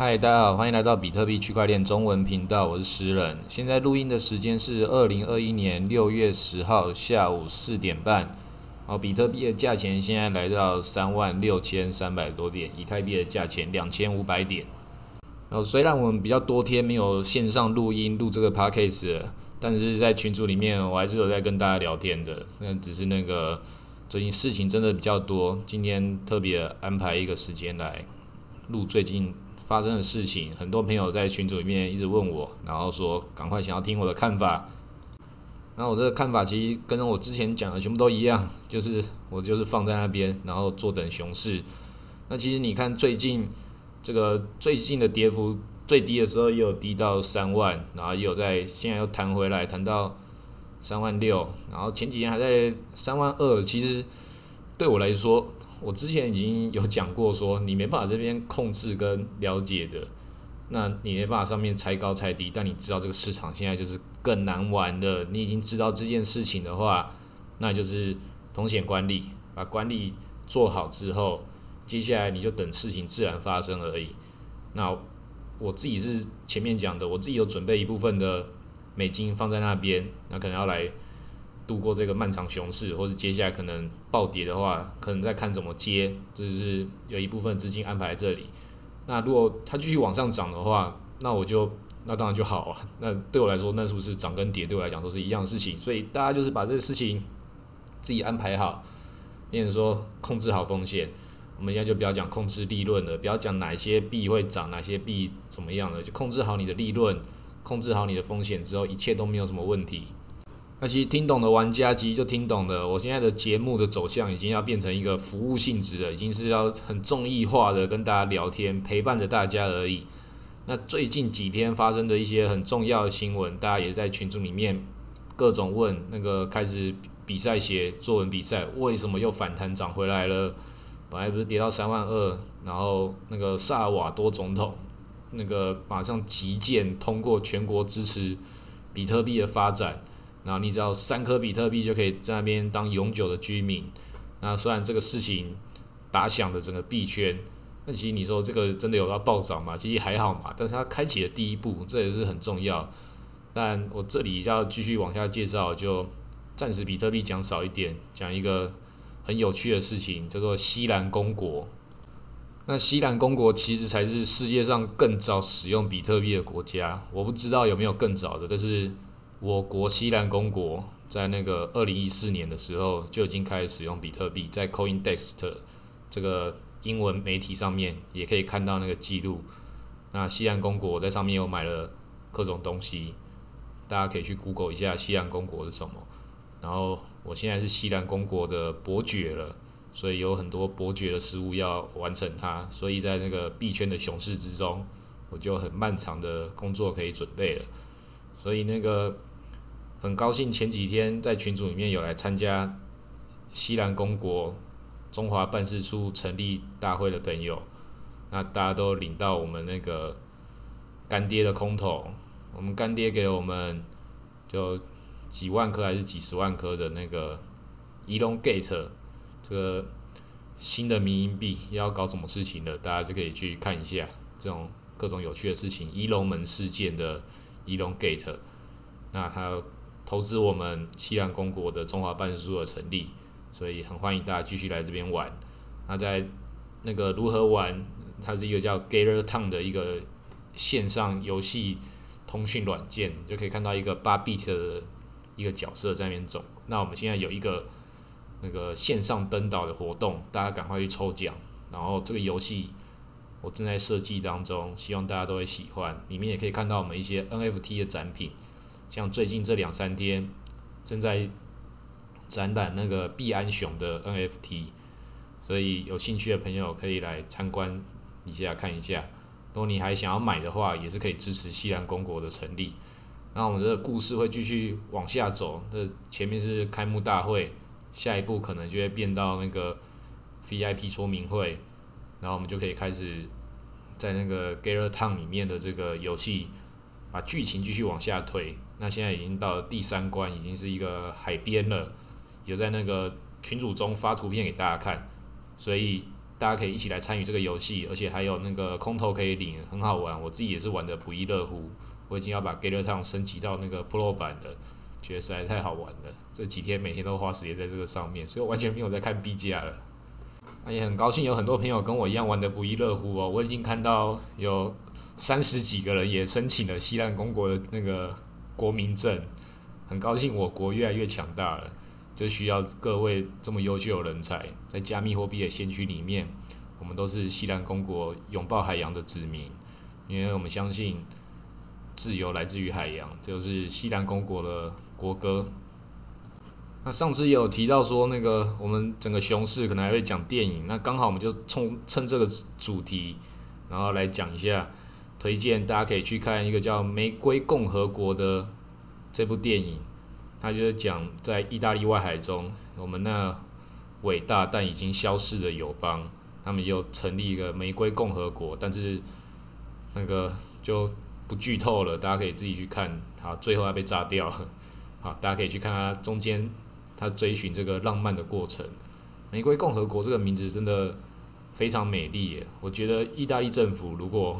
嗨，大家好，欢迎来到比特币区块链中文频道，我是诗人。现在录音的时间是二零二一年六月十号下午四点半。哦，比特币的价钱现在来到三万六千三百多点，以太币的价钱两千五百点。哦，虽然我们比较多天没有线上录音录这个 podcast，但是在群组里面我还是有在跟大家聊天的。那只是那个最近事情真的比较多，今天特别安排一个时间来录最近。发生的事情，很多朋友在群组里面一直问我，然后说赶快想要听我的看法。那我这个看法其实跟我之前讲的全部都一样，就是我就是放在那边，然后坐等熊市。那其实你看最近这个最近的跌幅最低的时候也有低到三万，然后也有在现在又弹回来，弹到三万六，然后前几天还在三万二。其实对我来说，我之前已经有讲过，说你没办法这边控制跟了解的，那你没办法上面猜高猜低，但你知道这个市场现在就是更难玩的。你已经知道这件事情的话，那就是风险管理，把管理做好之后，接下来你就等事情自然发生而已。那我自己是前面讲的，我自己有准备一部分的美金放在那边，那可能要来。度过这个漫长熊市，或是接下来可能暴跌的话，可能再看怎么接，就是有一部分资金安排在这里。那如果它继续往上涨的话，那我就那当然就好啊。那对我来说，那是不是涨跟跌对我来讲都是一样的事情？所以大家就是把这个事情自己安排好，变成说控制好风险。我们现在就不要讲控制利润了，不要讲哪些币会涨，哪些币怎么样了，就控制好你的利润，控制好你的风险之后，一切都没有什么问题。那其实听懂的玩家其实就听懂的。我现在的节目的走向已经要变成一个服务性质的，已经是要很综艺化的跟大家聊天，陪伴着大家而已。那最近几天发生的一些很重要的新闻，大家也在群组里面各种问，那个开始比赛写作文比赛，为什么又反弹涨回来了？本来不是跌到三万二，然后那个萨尔瓦多总统那个马上急件通过全国支持比特币的发展。然后你只要三颗比特币就可以在那边当永久的居民。那虽然这个事情打响了整个币圈，那其实你说这个真的有要暴涨吗？其实还好嘛。但是它开启了第一步，这也是很重要。但我这里要继续往下介绍，就暂时比特币讲少一点，讲一个很有趣的事情，叫做西兰公国。那西兰公国其实才是世界上更早使用比特币的国家。我不知道有没有更早的，但是。我国西兰公国在那个二零一四年的时候就已经开始使用比特币，在 CoinDesk 这个英文媒体上面也可以看到那个记录。那西兰公国在上面有买了各种东西，大家可以去 Google 一下西兰公国是什么。然后我现在是西兰公国的伯爵了，所以有很多伯爵的事务要完成它，所以在那个币圈的熊市之中，我就很漫长的工作可以准备了。所以那个。很高兴前几天在群组里面有来参加西兰公国中华办事处成立大会的朋友，那大家都领到我们那个干爹的空投，我们干爹给了我们就几万颗还是几十万颗的那个 Elongate 这个新的民营币要搞什么事情的，大家就可以去看一下这种各种有趣的事情，一龙门事件的 Elongate，那还有。投资我们西兰公国的中华办事处的成立，所以很欢迎大家继续来这边玩。那在那个如何玩，它是一个叫 Gather Town 的一个线上游戏通讯软件，就可以看到一个八 bit 的一个角色在那边走。那我们现在有一个那个线上登岛的活动，大家赶快去抽奖。然后这个游戏我正在设计当中，希望大家都会喜欢。里面也可以看到我们一些 NFT 的展品。像最近这两三天正在展览那个毕安雄的 NFT，所以有兴趣的朋友可以来参观一下看一下。如果你还想要买的话，也是可以支持西兰公国的成立。那我们这个故事会继续往下走，这前面是开幕大会，下一步可能就会变到那个 VIP 说明会，然后我们就可以开始在那个 Gather Town 里面的这个游戏，把剧情继续往下推。那现在已经到了第三关，已经是一个海边了，有在那个群组中发图片给大家看，所以大家可以一起来参与这个游戏，而且还有那个空投可以领，很好玩。我自己也是玩的不亦乐乎。我已经要把 g a t e r Town 升级到那个 Pro 版的，觉得实在太好玩了。这几天每天都花时间在这个上面，所以我完全没有在看 B 价了。也很高兴有很多朋友跟我一样玩的不亦乐乎哦。我已经看到有三十几个人也申请了西兰公国的那个国民证，很高兴我国越来越强大了，就需要各位这么优秀的人才，在加密货币的先驱里面，我们都是西兰公国拥抱海洋的子民，因为我们相信自由来自于海洋，这就是西兰公国的国歌。那上次有提到说，那个我们整个熊市可能还会讲电影，那刚好我们就冲趁这个主题，然后来讲一下，推荐大家可以去看一个叫《玫瑰共和国》的这部电影，它就是讲在意大利外海中，我们那伟大但已经消逝的友邦，他们又成立一个玫瑰共和国，但是那个就不剧透了，大家可以自己去看，好，最后还被炸掉，好，大家可以去看它中间。他追寻这个浪漫的过程，玫瑰共和国这个名字真的非常美丽耶！我觉得意大利政府如果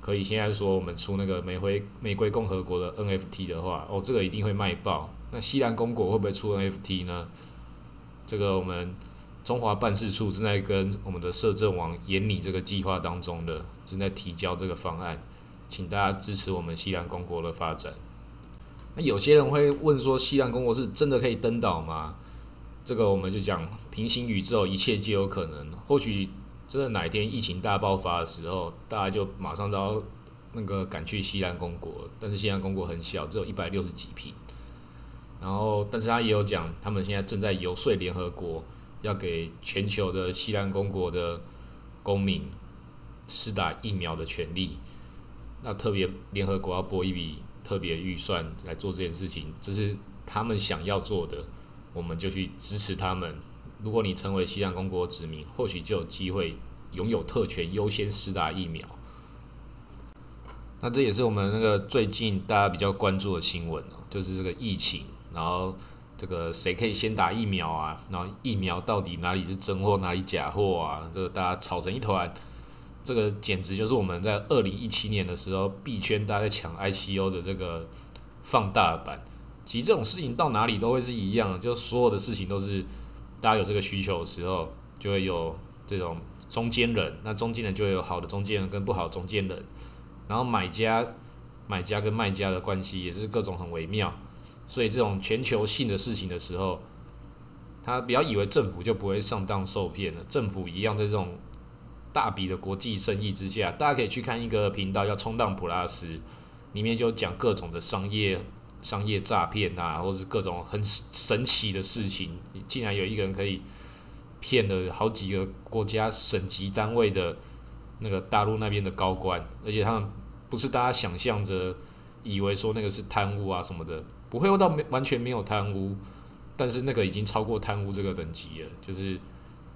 可以现在说我们出那个玫瑰玫瑰共和国的 NFT 的话，哦，这个一定会卖爆。那西兰公国会不会出 NFT 呢？这个我们中华办事处正在跟我们的摄政王研拟这个计划当中的，正在提交这个方案，请大家支持我们西兰公国的发展。有些人会问说，西兰公国是真的可以登岛吗？这个我们就讲平行宇宙，一切皆有可能。或许真的哪一天疫情大爆发的时候，大家就马上都要那个赶去西兰公国。但是西兰公国很小，只有一百六十几平。然后，但是他也有讲，他们现在正在游说联合国，要给全球的西兰公国的公民施打疫苗的权利。那特别联合国要拨一笔。特别预算来做这件事情，这是他们想要做的，我们就去支持他们。如果你成为西藏公国殖民，或许就有机会拥有特权，优先施打疫苗。那这也是我们那个最近大家比较关注的新闻哦，就是这个疫情，然后这个谁可以先打疫苗啊？然后疫苗到底哪里是真货，哪里假货啊？这个大家吵成一团。这个简直就是我们在二零一七年的时候，币圈大家在抢 ICO 的这个放大版。其实这种事情到哪里都会是一样，就所有的事情都是大家有这个需求的时候，就会有这种中间人。那中间人就会有好的中间人跟不好中间人，然后买家、买家跟卖家的关系也是各种很微妙。所以这种全球性的事情的时候，他不要以为政府就不会上当受骗了，政府一样在这种。大笔的国际生意之下，大家可以去看一个频道叫“冲浪普拉斯”，里面就讲各种的商业、商业诈骗啊，或是各种很神奇的事情。竟然有一个人可以骗了好几个国家省级单位的那个大陆那边的高官，而且他们不是大家想象着以为说那个是贪污啊什么的，不会到没完全没有贪污，但是那个已经超过贪污这个等级了，就是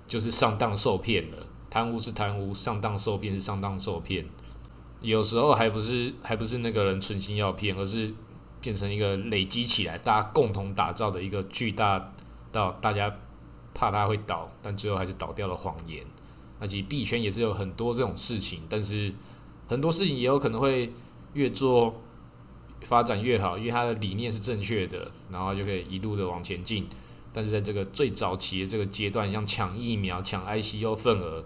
就是上当受骗了。贪污是贪污，上当受骗是上当受骗，有时候还不是还不是那个人存心要骗，而是变成一个累积起来，大家共同打造的一个巨大到大家怕他会倒，但最后还是倒掉了谎言。那其实币圈也是有很多这种事情，但是很多事情也有可能会越做发展越好，因为它的理念是正确的，然后就可以一路的往前进。但是在这个最早期的这个阶段，像抢疫苗、抢 ICU 份额。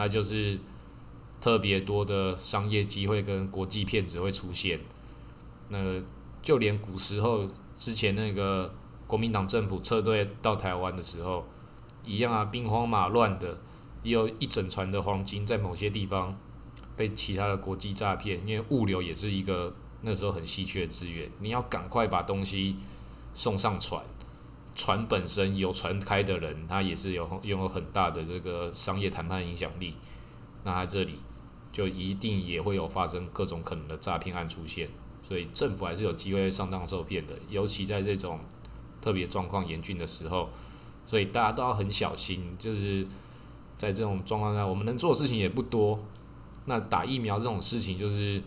那就是特别多的商业机会跟国际骗子会出现。那就连古时候之前那个国民党政府撤退到台湾的时候，一样啊，兵荒马乱的，也有一整船的黄金在某些地方被其他的国际诈骗，因为物流也是一个那时候很稀缺的资源，你要赶快把东西送上船。船本身有船开的人，他也是有拥有很大的这个商业谈判影响力。那他这里就一定也会有发生各种可能的诈骗案出现，所以政府还是有机会上当受骗的，尤其在这种特别状况严峻的时候，所以大家都要很小心。就是在这种状况下，我们能做的事情也不多。那打疫苗这种事情，就是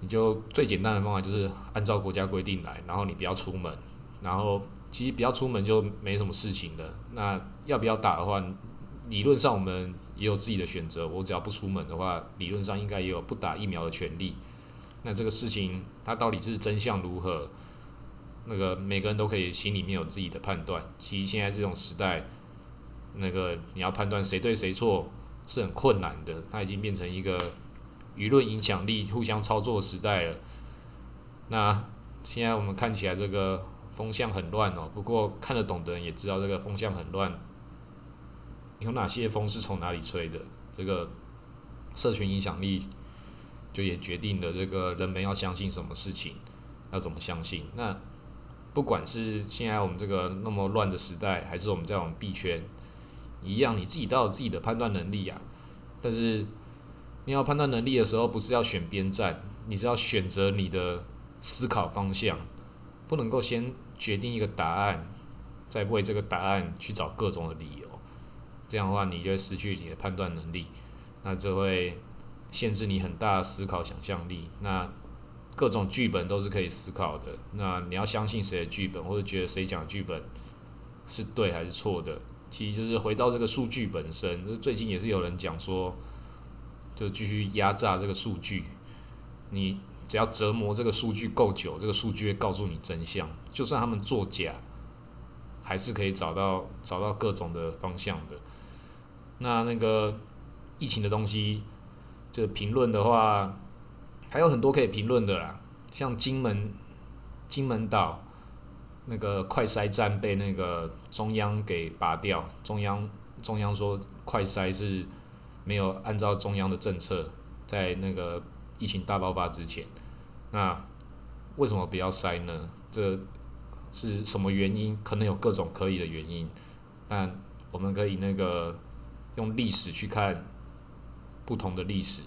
你就最简单的方法就是按照国家规定来，然后你不要出门，然后。其实不要出门就没什么事情的。那要不要打的话，理论上我们也有自己的选择，我只要不出门的话，理论上应该也有不打疫苗的权利。那这个事情它到底是真相如何？那个每个人都可以心里面有自己的判断。其实现在这种时代，那个你要判断谁对谁错是很困难的。它已经变成一个舆论影响力互相操作的时代了。那现在我们看起来这个风向很乱哦，不过看得懂的人也知道这个风向很乱。有哪些风是从哪里吹的？这个社群影响力就也决定了这个人们要相信什么事情，要怎么相信。那不管是现在我们这个那么乱的时代，还是我们在往币圈一样，你自己都有自己的判断能力啊。但是你要判断能力的时候，不是要选边站，你是要选择你的思考方向，不能够先决定一个答案，再为这个答案去找各种的理由。这样的话，你就会失去你的判断能力，那这会限制你很大的思考想象力。那各种剧本都是可以思考的，那你要相信谁的剧本，或者觉得谁讲剧本是对还是错的，其实就是回到这个数据本身。最近也是有人讲说，就继续压榨这个数据，你只要折磨这个数据够久，这个数据会告诉你真相，就算他们作假，还是可以找到找到各种的方向的。那那个疫情的东西，就评论的话，还有很多可以评论的啦。像金门金门岛那个快筛站被那个中央给拔掉，中央中央说快筛是没有按照中央的政策，在那个疫情大爆发之前，那为什么不要筛呢？这是什么原因？可能有各种可以的原因，但我们可以那个。用历史去看不同的历史，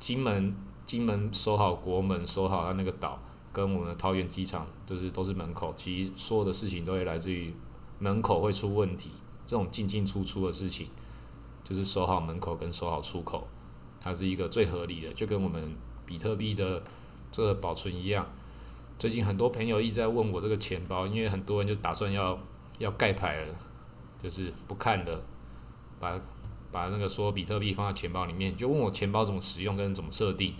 金门金门守好国门，守好它那个岛，跟我们的桃园机场就是都是门口。其实所有的事情都会来自于门口会出问题，这种进进出出的事情，就是守好门口跟守好出口，它是一个最合理的，就跟我们比特币的这个保存一样。最近很多朋友一直在问我这个钱包，因为很多人就打算要要盖牌了，就是不看了。把把那个说比特币放在钱包里面，就问我钱包怎么使用跟怎么设定。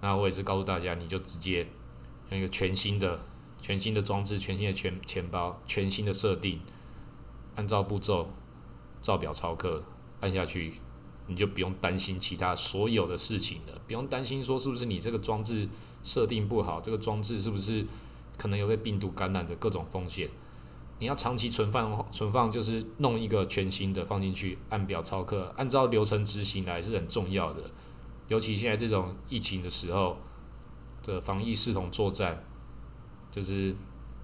那我也是告诉大家，你就直接用一个全新的、全新的装置、全新的钱钱包、全新的设定，按照步骤照表操课按下去，你就不用担心其他所有的事情了，不用担心说是不是你这个装置设定不好，这个装置是不是可能有被病毒感染的各种风险。你要长期存放，存放就是弄一个全新的放进去，按表操课，按照流程执行来是很重要的。尤其现在这种疫情的时候，的防疫系统作战，就是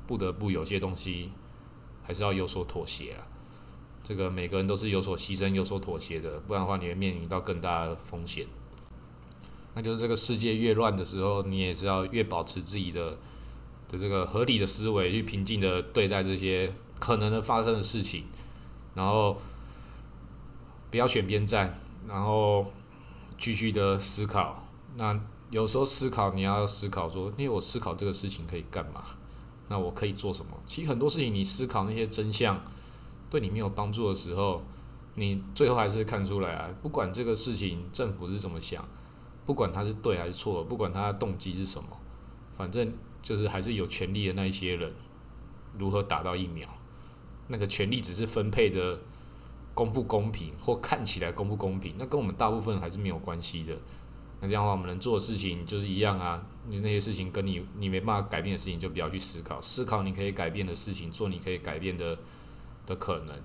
不得不有些东西还是要有所妥协啊。这个每个人都是有所牺牲、有所妥协的，不然的话你会面临到更大的风险。那就是这个世界越乱的时候，你也是要越保持自己的。的这个合理的思维去平静的对待这些可能的发生的事情，然后不要选边站，然后继续的思考。那有时候思考你要思考说，因为我思考这个事情可以干嘛？那我可以做什么？其实很多事情你思考那些真相对你没有帮助的时候，你最后还是看出来啊。不管这个事情政府是怎么想，不管他是对还是错，不管他的动机是什么，反正。就是还是有权利的那一些人，如何打到疫苗？那个权利只是分配的公不公平，或看起来公不公平，那跟我们大部分还是没有关系的。那这样的话，我们能做的事情就是一样啊。你那些事情跟你你没办法改变的事情，就不要去思考。思考你可以改变的事情，做你可以改变的的可能。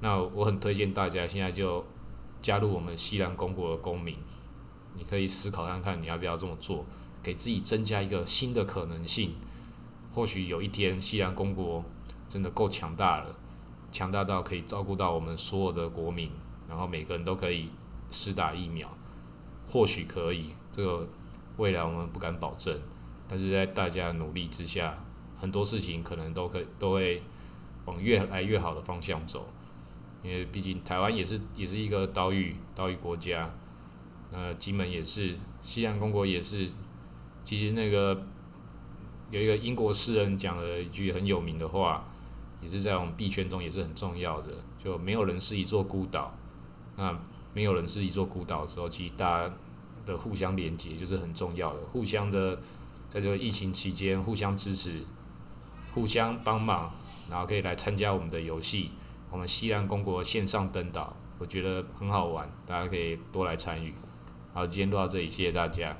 那我很推荐大家现在就加入我们西兰公国的公民，你可以思考看看你要不要这么做。给自己增加一个新的可能性，或许有一天西兰公国真的够强大了，强大到可以照顾到我们所有的国民，然后每个人都可以施打疫苗，或许可以，这个未来我们不敢保证，但是在大家努力之下，很多事情可能都可都会往越来越好的方向走，因为毕竟台湾也是也是一个岛屿岛屿国家，呃，金门也是，西兰公国也是。其实那个有一个英国诗人讲了一句很有名的话，也是在我们币圈中也是很重要的，就没有人是一座孤岛。那没有人是一座孤岛的时候，其实大家的互相连接就是很重要的，互相的在这个疫情期间互相支持、互相帮忙，然后可以来参加我们的游戏。我们西兰公国线上登岛，我觉得很好玩，大家可以多来参与。好，今天录到这里，谢谢大家。